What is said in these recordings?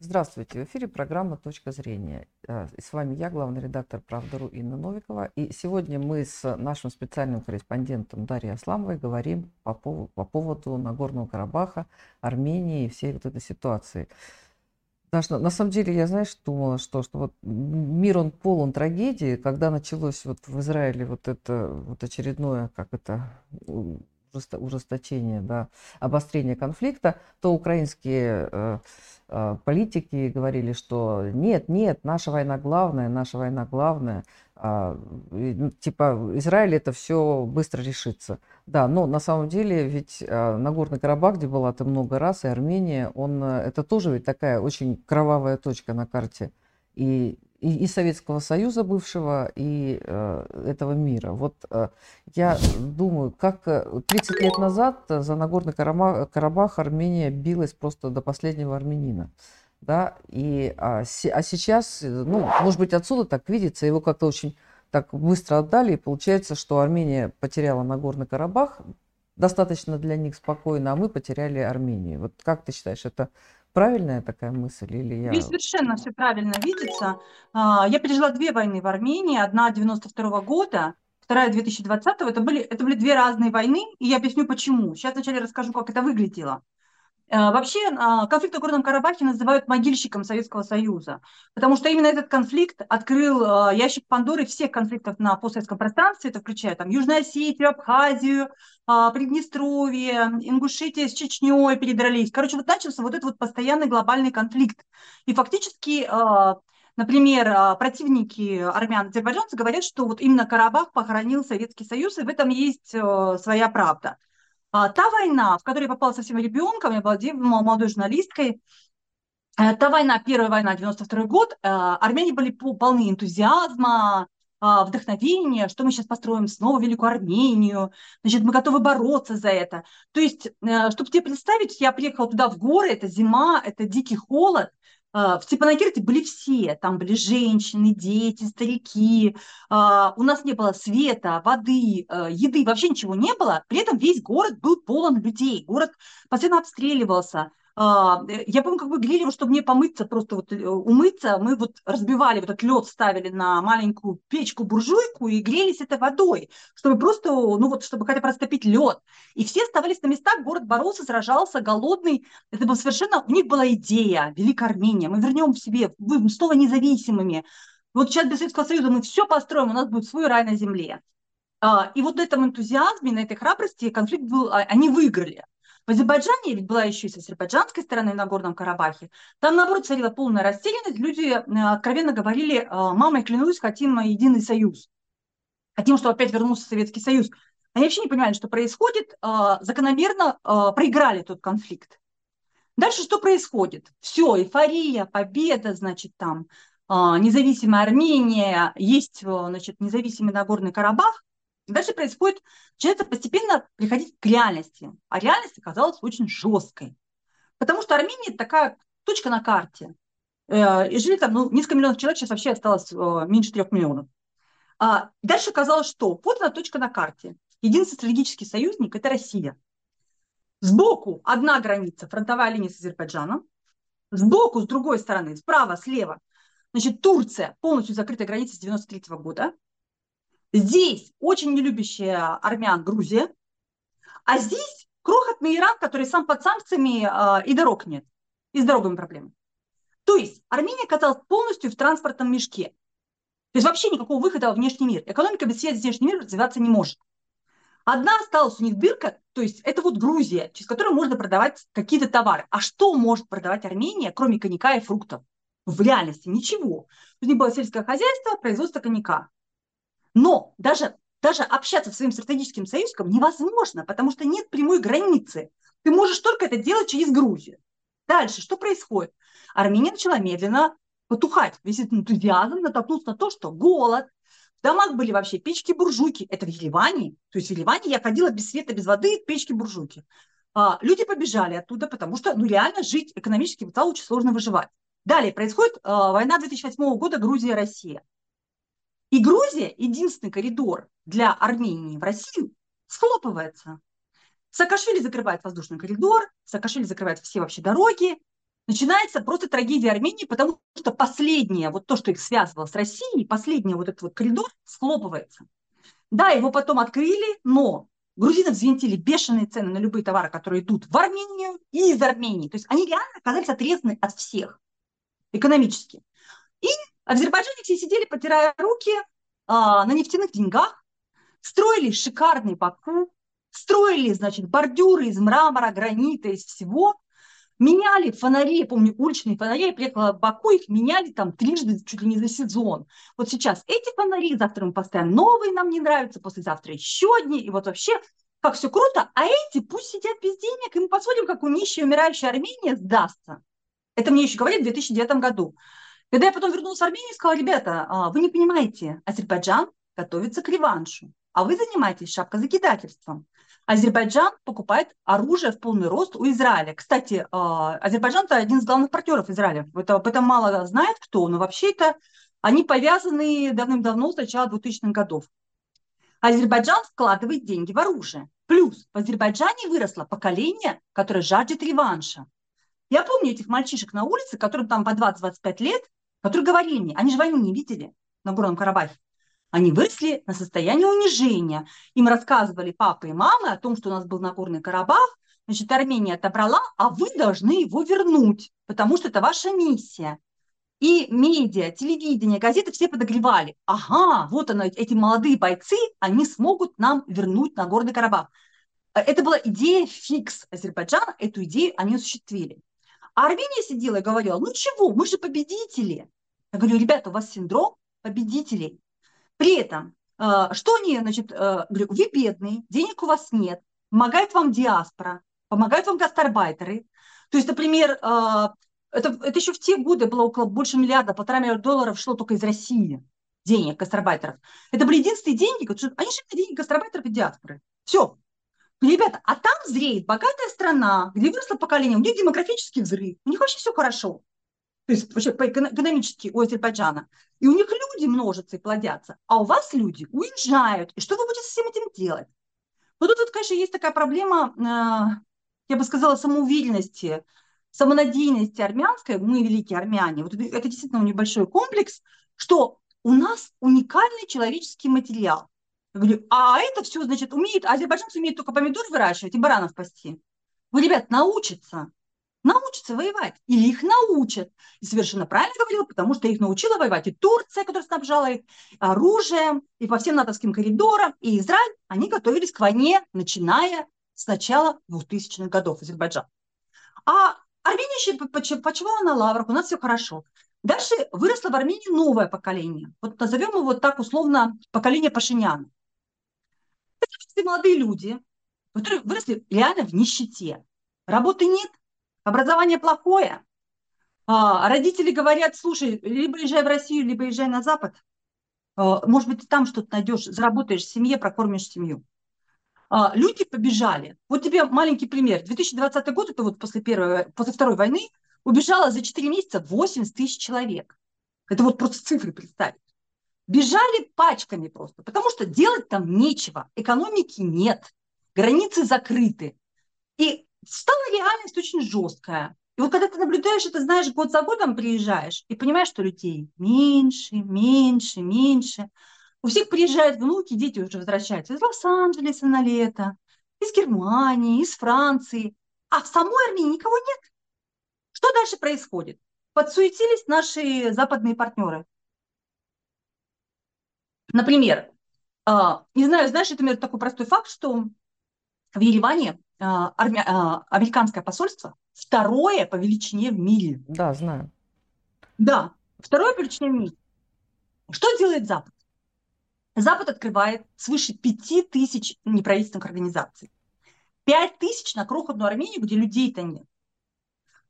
Здравствуйте, в эфире программа «Точка зрения». Э, с вами я, главный редактор «Правда.ру» Инна Новикова. И сегодня мы с нашим специальным корреспондентом Дарьей Асламовой говорим по поводу, по поводу Нагорного Карабаха, Армении и всей вот этой ситуации. Что, на самом деле, я, знаешь, думала, что, что вот мир, он полон трагедии. Когда началось вот в Израиле вот это вот очередное, как это, ужесточение, да, обострение конфликта, то украинские э, Э, политики говорили, что нет, нет, наша война главная, наша война главная. А, ну, типа Израиль это все быстро решится. Да, но на самом деле ведь а, Нагорный Карабах, где была ты много раз, и Армения, он, э, это тоже ведь такая очень кровавая точка на карте. И и, и Советского Союза бывшего, и э, этого мира. Вот э, я думаю, как 30 э, лет назад за Нагорный Карабах, Карабах Армения билась просто до последнего армянина. Да, и, а, си, а сейчас, ну, может быть, отсюда так видится, его как-то очень так быстро отдали, и получается, что Армения потеряла Нагорный Карабах, достаточно для них спокойно, а мы потеряли Армению. Вот как ты считаешь, это Правильная такая мысль или я... Здесь совершенно все правильно видится. А, я пережила две войны в Армении. Одна 92 года, вторая 2020. Это были, это были две разные войны, и я объясню почему. Сейчас вначале расскажу, как это выглядело. Э, вообще а, конфликт в Горном Карабахе называют могильщиком Советского Союза, потому что именно этот конфликт открыл а, ящик Пандоры всех конфликтов на постсоветском пространстве, это включает там Южную Осетию, Абхазию, а, Приднестровье, Ингушетия с Чечней передрались. Короче, вот начался вот этот вот постоянный глобальный конфликт. И фактически Например, противники армян азербайджанцы говорят, что вот именно Карабах похоронил Советский Союз, и в этом есть своя правда. А, та война, в которой я попала совсем ребенком, я была молодой журналисткой, э, та война, первая война, 92 год, э, армяне были полны энтузиазма, а, вдохновения, что мы сейчас построим снова Великую Армению, значит, мы готовы бороться за это. То есть, э, чтобы тебе представить, я приехала туда в горы, это зима, это дикий холод, в Степанакерте были все, там были женщины, дети, старики, а, у нас не было света, воды, а, еды, вообще ничего не было, при этом весь город был полон людей, город постоянно обстреливался, а, э, я помню, как вы грели, чтобы мне помыться, просто вот э, умыться, мы вот разбивали вот этот лед, ставили на маленькую печку-буржуйку и грелись этой водой, чтобы просто, ну вот, чтобы хотя бы растопить лед. И все оставались на местах, город боролся, сражался, голодный. Это было совершенно, у них была идея, Великая Армения, мы вернем в себе, будем снова независимыми. Вот сейчас без Советского Союза мы все построим, у нас будет свой рай на земле. А, и вот на этом энтузиазме, на этой храбрости конфликт был, а, они выиграли. В Азербайджане ведь была еще и с азербайджанской стороны на Горном Карабахе. Там, наоборот, царила полная растерянность. Люди э, откровенно говорили, «Э, мамой клянусь, хотим единый союз. Хотим, чтобы опять вернулся Советский Союз. Они вообще не понимали, что происходит. Э, закономерно проиграли тот конфликт. Дальше что происходит? Все, эйфория, победа, значит, там независимая Армения, есть, значит, независимый Нагорный Карабах. Дальше происходит, начинается постепенно приходить к реальности. А реальность оказалась очень жесткой. Потому что Армения такая точка на карте. Э, и жили там ну, несколько миллионов человек, сейчас вообще осталось э, меньше трех миллионов. А дальше оказалось, что вот она точка на карте. Единственный стратегический союзник – это Россия. Сбоку одна граница, фронтовая линия с Азербайджаном. Сбоку, с другой стороны, справа, слева, значит, Турция, полностью закрытая граница с 93 -го года. Здесь очень нелюбящая армян Грузия, а здесь крохотный Иран, который сам под санкциями э, и дорог нет, и с дорогами проблемы. То есть Армения оказалась полностью в транспортном мешке. То есть вообще никакого выхода во внешний мир. Экономика без связи с внешним миром развиваться не может. Одна осталась у них дырка, то есть это вот Грузия, через которую можно продавать какие-то товары. А что может продавать Армения, кроме коньяка и фруктов? В реальности ничего. У них было сельское хозяйство, производство коньяка. Но даже, даже общаться с своим стратегическим союзником невозможно, потому что нет прямой границы. Ты можешь только это делать через Грузию. Дальше, что происходит? Армения начала медленно потухать. Весь этот энтузиазм натолкнулся на то, что голод, в домах были вообще печки-буржуйки. Это в Ереване. То есть в Ереване я ходила без света, без воды, печки-буржуйки. А, люди побежали оттуда, потому что ну, реально жить экономически стало очень сложно выживать. Далее происходит а, война 2008 года Грузия-Россия. И Грузия, единственный коридор для Армении в Россию, схлопывается. Саакашвили закрывает воздушный коридор, Саакашвили закрывает все вообще дороги, начинается просто трагедия Армении, потому что последнее, вот то, что их связывало с Россией, последний вот этот вот коридор схлопывается. Да, его потом открыли, но грузины взвинтили бешеные цены на любые товары, которые идут в Армению и из Армении. То есть они реально оказались отрезаны от всех экономически. И азербайджане все сидели, потирая руки а, на нефтяных деньгах, строили шикарный Баку, строили, значит, бордюры из мрамора, гранита, из всего, меняли фонари, я помню, уличные фонари, я приехала в Баку, их меняли там трижды, чуть ли не за сезон. Вот сейчас эти фонари, завтра мы поставим новые, нам не нравятся, послезавтра еще одни, и вот вообще как все круто, а эти пусть сидят без денег, и мы посмотрим, как у нищей умирающей Армения сдастся. Это мне еще говорили в 2009 году. Когда я потом вернулась в Армению, сказала, ребята, а, вы не понимаете, Азербайджан готовится к реваншу, а вы занимаетесь шапкозакидательством. Азербайджан покупает оружие в полный рост у Израиля. Кстати, а, Азербайджан – это один из главных партнеров Израиля. Это, об этом мало знает кто, но вообще это они повязаны давным-давно с начала 2000-х годов. Азербайджан вкладывает деньги в оружие. Плюс в Азербайджане выросло поколение, которое жаждет реванша. Я помню этих мальчишек на улице, которым там по 20-25 лет, которые говорили мне, они же войну не видели на Горном Карабахе. Они выросли на состоянии унижения. Им рассказывали папы и мамы о том, что у нас был Нагорный Карабах, значит, Армения отобрала, а вы должны его вернуть, потому что это ваша миссия. И медиа, телевидение, газеты все подогревали. Ага, вот оно, эти молодые бойцы, они смогут нам вернуть Нагорный Карабах. Это была идея фикс Азербайджана, эту идею они осуществили. А Армения сидела и говорила, ну чего, мы же победители. Я говорю, ребята, у вас синдром победителей. При этом, э, что они, значит, э, говорю, вы бедные, денег у вас нет, помогает вам диаспора, помогают вам гастарбайтеры. То есть, например, э, это, это еще в те годы было около больше миллиарда, полтора миллиарда долларов шло только из России денег гастарбайтеров. Это были единственные деньги, они шли на деньги гастарбайтеров и диаспоры. Все. Ребята, а там зреет богатая страна, где выросло поколение, у них демографический взрыв, у них вообще все хорошо то есть вообще по экономически у Азербайджана. И у них люди множатся и плодятся, а у вас люди уезжают. И что вы будете с всем этим делать? Ну тут, вот, конечно, есть такая проблема, э, я бы сказала, самоуверенности, самонадеянности армянской, мы великие армяне, вот это действительно небольшой комплекс, что у нас уникальный человеческий материал. Я говорю, а это все, значит, умеет, азербайджанцы умеют только помидор выращивать и баранов пасти. Вы, ребят, научатся научатся воевать. Или их научат. И совершенно правильно говорил, потому что их научила воевать и Турция, которая снабжала их оружием, и по всем натовским коридорам, и Израиль. Они готовились к войне, начиная с начала 2000-х годов Азербайджан. А Армения почивала на лаврах, у нас все хорошо. Дальше выросло в Армении новое поколение. Вот назовем его так условно поколение Пашиняна. Это молодые люди, которые выросли реально в нищете. Работы нет, Образование плохое. А, родители говорят, слушай, либо езжай в Россию, либо езжай на Запад. А, может быть, ты там что-то найдешь, заработаешь в семье, прокормишь семью. А, люди побежали. Вот тебе маленький пример. 2020 год, это вот после, первой, после Второй войны, убежало за 4 месяца 80 тысяч человек. Это вот просто цифры представить. Бежали пачками просто, потому что делать там нечего, экономики нет, границы закрыты. И стала реальность очень жесткая. И вот когда ты наблюдаешь это, знаешь, год за годом приезжаешь и понимаешь, что людей меньше, меньше, меньше. У всех приезжают внуки, дети уже возвращаются из Лос-Анджелеса на лето, из Германии, из Франции. А в самой Армении никого нет. Что дальше происходит? Подсуетились наши западные партнеры. Например, а, не знаю, знаешь, это такой простой факт, что в Ереване а, армя... А, американское посольство второе по величине в мире. Да, знаю. Да, второе по величине в мире. Что делает Запад? Запад открывает свыше пяти тысяч неправительственных организаций. Пять тысяч на крохотную Армению, где людей-то нет.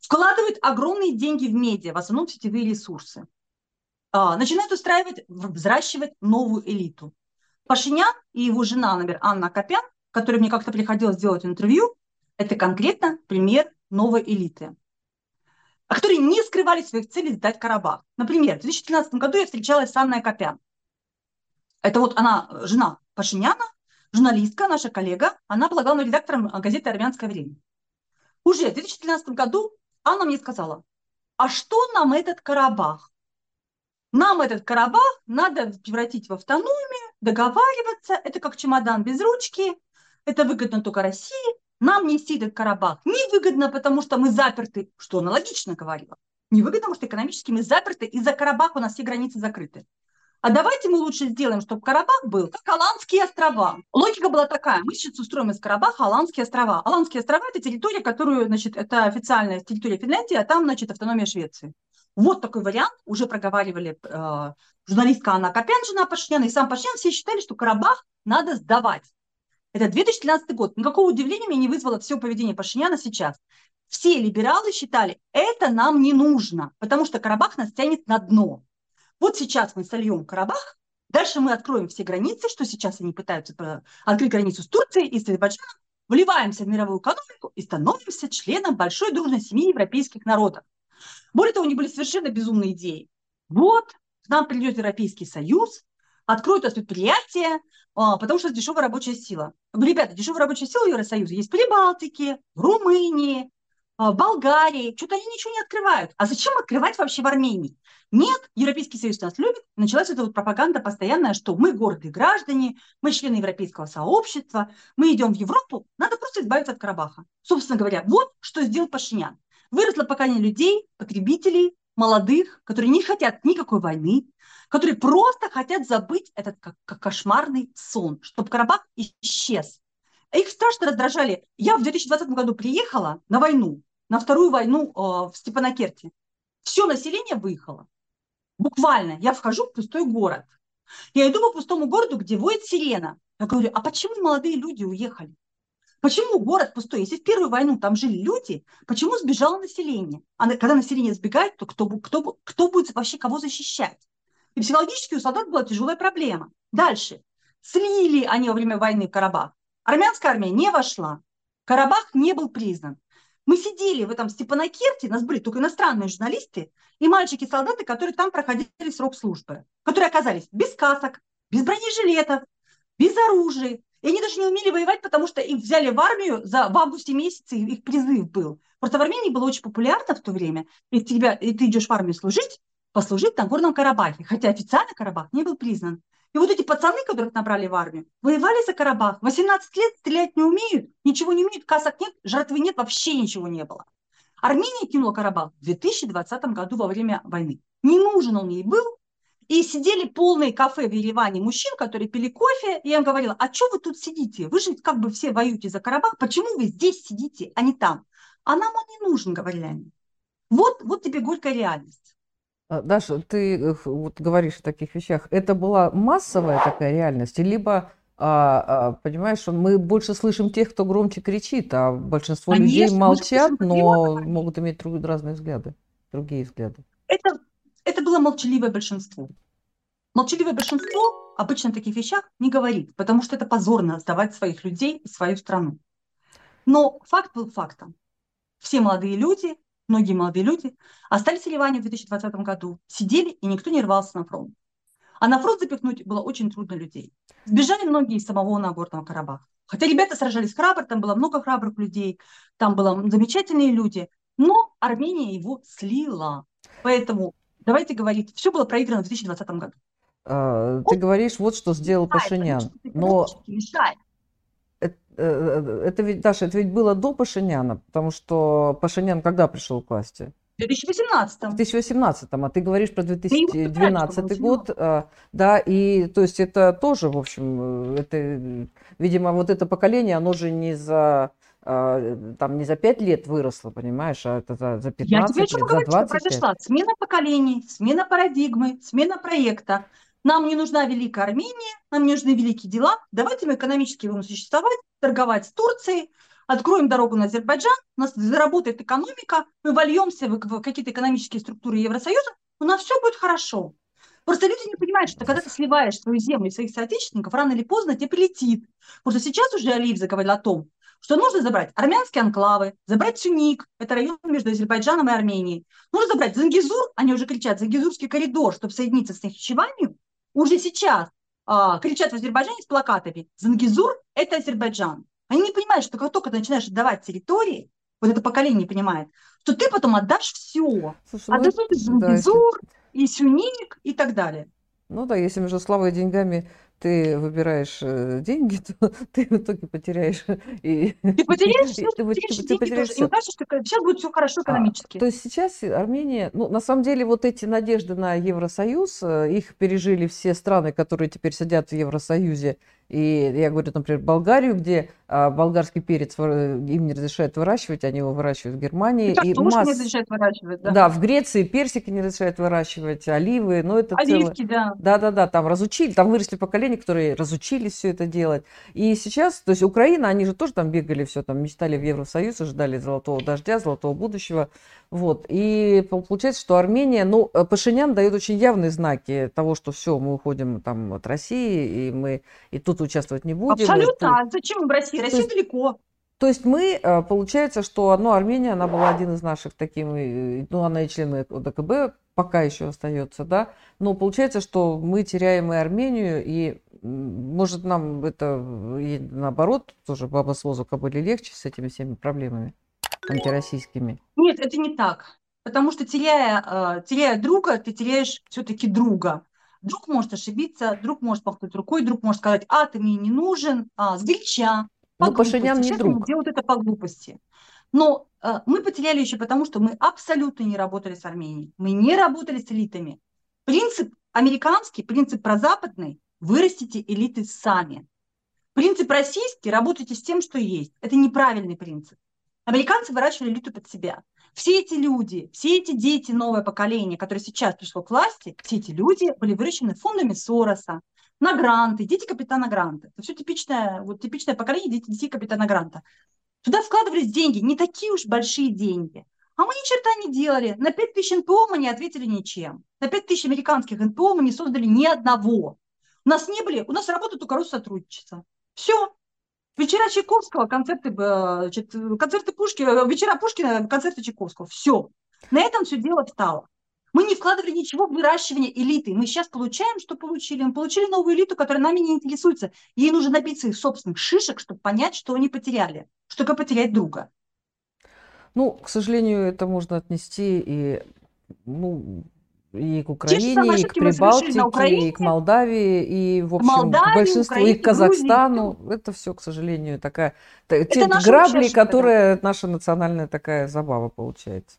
Вкладывает огромные деньги в медиа, в основном в сетевые ресурсы. А, начинает устраивать, взращивать новую элиту. Пашинян и его жена, например, Анна Копян, которой мне как-то приходилось сделать интервью, это конкретно пример новой элиты, а которые не скрывали своих целей сдать Карабах. Например, в 2013 году я встречалась с Анной Копян. Это вот она, жена Пашиняна, журналистка, наша коллега, она была главным редактором газеты «Армянское время». Уже в 2013 году Анна мне сказала, а что нам этот Карабах? Нам этот Карабах надо превратить в автономию, договариваться, это как чемодан без ручки, это выгодно только России, нам нести этот Карабах невыгодно, потому что мы заперты, что аналогично говорила, невыгодно, потому что экономически мы заперты, из-за Карабаха у нас все границы закрыты. А давайте мы лучше сделаем, чтобы Карабах был как Аланские острова. Логика была такая. Мы сейчас устроим из Карабаха Аланские острова. Аланские острова – это территория, которую, значит, это официальная территория Финляндии, а там, значит, автономия Швеции. Вот такой вариант уже проговаривали э, журналистка Анна Копян, жена Пашиняна, и сам Пашинян, все считали, что Карабах надо сдавать. Это 2013 год. Никакого удивления меня не вызвало все поведение Пашиняна сейчас. Все либералы считали, это нам не нужно, потому что Карабах нас тянет на дно. Вот сейчас мы сольем Карабах, дальше мы откроем все границы, что сейчас они пытаются открыть границу с Турцией и с Азербайджаном, вливаемся в мировую экономику и становимся членом большой дружной семьи европейских народов. Более того, у них были совершенно безумные идеи. Вот, к нам придет Европейский Союз, откроют у нас предприятия, а, потому что дешевая рабочая сила. Говорю, ребята, дешевая рабочая сила Евросоюза есть в Прибалтике, в Румынии, в Болгарии. Что-то они ничего не открывают. А зачем открывать вообще в Армении? Нет, Европейский Союз нас любит. Началась эта вот пропаганда постоянная, что мы гордые граждане, мы члены Европейского сообщества, мы идем в Европу, надо просто избавиться от Карабаха. Собственно говоря, вот что сделал Пашинян. Выросло поколение людей, потребителей, молодых, которые не хотят никакой войны, которые просто хотят забыть этот как, как кошмарный сон, чтобы Карабах исчез. Их страшно раздражали. Я в 2020 году приехала на войну, на вторую войну э, в Степанакерте. Все население выехало. Буквально. Я вхожу в пустой город. Я иду по пустому городу, где воет сирена. Я говорю, а почему молодые люди уехали? Почему город пустой? Если в первую войну там жили люди, почему сбежало население? А когда население сбегает, то кто, кто, кто будет вообще кого защищать? И психологически у солдат была тяжелая проблема. Дальше. Слили они во время войны Карабах. Армянская армия не вошла. Карабах не был признан. Мы сидели в этом Степанакерте, нас были только иностранные журналисты и мальчики-солдаты, которые там проходили срок службы, которые оказались без касок, без бронежилетов, без оружия. И они даже не умели воевать, потому что их взяли в армию за, в августе месяце, их призыв был. Просто в Армении было очень популярно в то время, и, тебя, и ты идешь в армию служить, послужить на Горном Карабахе, хотя официально Карабах не был признан. И вот эти пацаны, которых набрали в армию, воевали за Карабах. 18 лет стрелять не умеют, ничего не умеют, касок нет, жертвы нет, вообще ничего не было. Армения кинула Карабах в 2020 году во время войны. Не нужен он ей был. И сидели полные кафе в Ереване мужчин, которые пили кофе. И я им говорила, а что вы тут сидите? Вы же как бы все воюете за Карабах. Почему вы здесь сидите, а не там? А нам он не нужен, говорили они. Вот, вот тебе горькая реальность. А, Даша, ты э, вот говоришь о таких вещах. Это была массовая такая реальность, либо а, а, понимаешь, мы больше слышим тех, кто громче кричит, а большинство Конечно, людей молчат, но могут иметь друг, разные взгляды, другие взгляды. Это, было молчаливое большинство. Молчаливое большинство обычно о таких вещах не говорит, потому что это позорно сдавать своих людей и свою страну. Но факт был фактом. Все молодые люди многие молодые люди, остались в Ливане в 2020 году, сидели, и никто не рвался на фронт. А на фронт запихнуть было очень трудно людей. Сбежали многие из самого Нагорного Карабаха. Хотя ребята сражались храбро, там было много храбрых людей, там были замечательные люди, но Армения его слила. Поэтому давайте говорить, все было проиграно в 2020 году. А, ты говоришь, вот что сделал Пашинян. Но мешает. Э, э, это ведь, Даша, это ведь было до Пашиняна, потому что Пашинян когда пришел к власти? В 2018. В 2018, а ты говоришь про 2012 год, а, да, и то есть это тоже, в общем, э, это, видимо, вот это поколение, оно же не за там не за 5 лет выросло, понимаешь, а это за, за 15 Я тебе лет, за 20 говорить, что произошла смена поколений, смена парадигмы, смена проекта. Нам не нужна Великая Армения, нам не нужны великие дела. Давайте мы экономически будем существовать, торговать с Турцией, откроем дорогу на Азербайджан, у нас заработает экономика, мы вольемся в какие-то экономические структуры Евросоюза, у нас все будет хорошо. Просто люди не понимают, что когда ты сливаешь свою землю и своих соотечественников, рано или поздно тебе прилетит. Потому что сейчас уже Алиев заговорил о том, что нужно забрать армянские анклавы, забрать Сюник, это район между Азербайджаном и Арменией. Нужно забрать Зангизур, они уже кричат, Зангизурский коридор, чтобы соединиться с Нахичеванью, уже сейчас а, кричат в Азербайджане с плакатами «Зангизур – это Азербайджан». Они не понимают, что как только ты начинаешь отдавать территории, вот это поколение понимает, что ты потом отдашь все. Слушай, ну, Отдашь это- и да, и Сюник, и так далее. Ну да, если между славой и деньгами ты выбираешь э, деньги, то ты в итоге потеряешь и Ты потеряешь и ты, потеряешь ты деньги потеряешь тоже. И кажется, что сейчас будет все хорошо А, экономически. То есть сейчас Армения, ну, на самом деле, вот эти надежды на Евросоюз, э, их пережили все страны, которые теперь сидят в Евросоюзе. И я говорю, например, Болгарию, где а, болгарский перец вы- им не разрешают выращивать, они его выращивают в Германии. И и тоже не масс- разрешают выращивать, да. Да, в Греции персики не разрешают выращивать, оливы, но это целое... Оливки, да. Да-да-да, там разучили, там выросли поколения, которые разучились все это делать. И сейчас, то есть Украина, они же тоже там бегали, все там мечтали в Евросоюз, ожидали золотого дождя, золотого будущего. Вот. И пол- получается, что Армения, ну, э, Пашинян дает очень явные знаки того, что все, мы уходим там от России, и мы и тут участвовать не будем. и тут- Абсолютно. А зачем им в России? Россия есть- далеко. то есть мы, э, получается, что ну, Армения, она была один из наших таких, э, ну, она и член ОДКБ пока еще остается, да, но получается, что мы теряем и Армению, и может нам это наоборот тоже баба с воздуха были легче с этими всеми проблемами антироссийскими. Нет, это не так. Потому что теряя, э, теряя друга, ты теряешь все-таки друга. Друг может ошибиться, друг может махнуть рукой, друг может сказать, а, ты мне не нужен, а, сгоряча, по Но Пашинян глупости. не Сейчас друг. делают это по глупости. Но э, мы потеряли еще потому, что мы абсолютно не работали с Арменией. Мы не работали с элитами. Принцип американский, принцип прозападный – вырастите элиты сами. Принцип российский – работайте с тем, что есть. Это неправильный принцип. Американцы выращивали элиту под себя. Все эти люди, все эти дети, новое поколение, которое сейчас пришло к власти, все эти люди были выращены фондами Сороса, на гранты, дети капитана Гранта. Это все типичное, вот типичное поколение дети, детей капитана Гранта. Туда вкладывались деньги, не такие уж большие деньги. А мы ни черта не делали. На 5 тысяч НПО мы не ответили ничем. На 5 тысяч американских НПО мы не создали ни одного. У нас не были, у нас работает только Россотрудничество. Все. Вечера Чайковского, концерты, э, концерты Пушкина, вечера Пушкина, концерты Чайковского. Все. На этом все дело встало. Мы не вкладывали ничего в выращивание элиты. Мы сейчас получаем, что получили. Мы получили новую элиту, которая нами не интересуется. Ей нужно набиться их собственных шишек, чтобы понять, что они потеряли. Что такое потерять друга. Ну, к сожалению, это можно отнести и, ну, и к Украине, самые и к Прибалтике, Украине, и к Молдавии, и, в общем, к Молдавии, большинству, и Украине, к Казахстану. Грузии, Это все, к сожалению, такая... та- Те грабли, ошибка, да. которые наша национальная такая забава получается.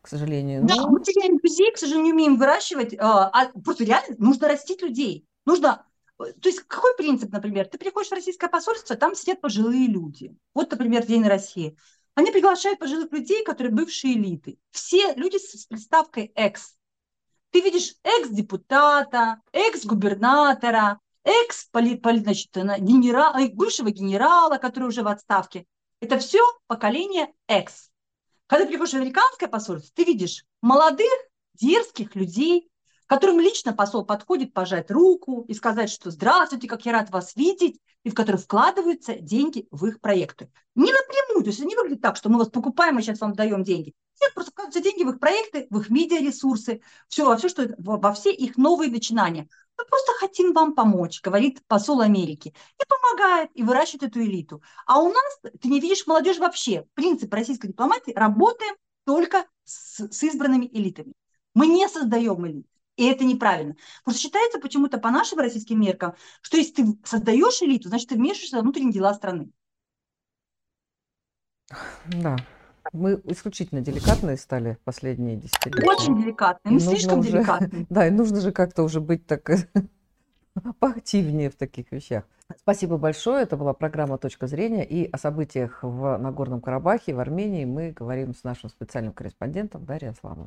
К сожалению. Да, Ну, мы теряем людей, к сожалению, не умеем выращивать. а, а просто реально нужно растить людей. Нужно... э, То есть какой принцип, например? Ты приходишь в российское посольство, там сидят пожилые люди. Вот, например, День России. Они приглашают пожилых людей, которые бывшие элиты. Все люди с приставкой «экс». Ты видишь экс-депутата, экс-губернатора, экс-генерала, бывшего генерала, который уже в отставке. Это все поколение экс. Когда ты приходишь в американское посольство, ты видишь молодых, дерзких людей, которым лично посол подходит пожать руку и сказать, что здравствуйте, как я рад вас видеть, и в которые вкладываются деньги в их проекты. Не напрямую, то есть не выглядит так, что мы вас покупаем и сейчас вам даем деньги. Нет, просто вкладываются деньги в их проекты, в их медиаресурсы, все, во все, что, во, все их новые начинания. Мы просто хотим вам помочь, говорит посол Америки. И помогает, и выращивает эту элиту. А у нас ты не видишь молодежь вообще. Принцип российской дипломатии – работаем только с, с избранными элитами. Мы не создаем элит. И это неправильно. Просто считается почему-то по нашим российским меркам, что если ты создаешь элиту, значит, ты вмешиваешься во внутренние дела страны. да. Мы исключительно деликатные стали последние десятилетия. Очень деликатные, мы слишком уже- деликатные. Да, и нужно же как-то уже быть так поактивнее в таких вещах. Спасибо большое. Это была программа «Точка зрения». И о событиях в Нагорном Карабахе, в Армении мы говорим с нашим специальным корреспондентом Дарьей Асламовой.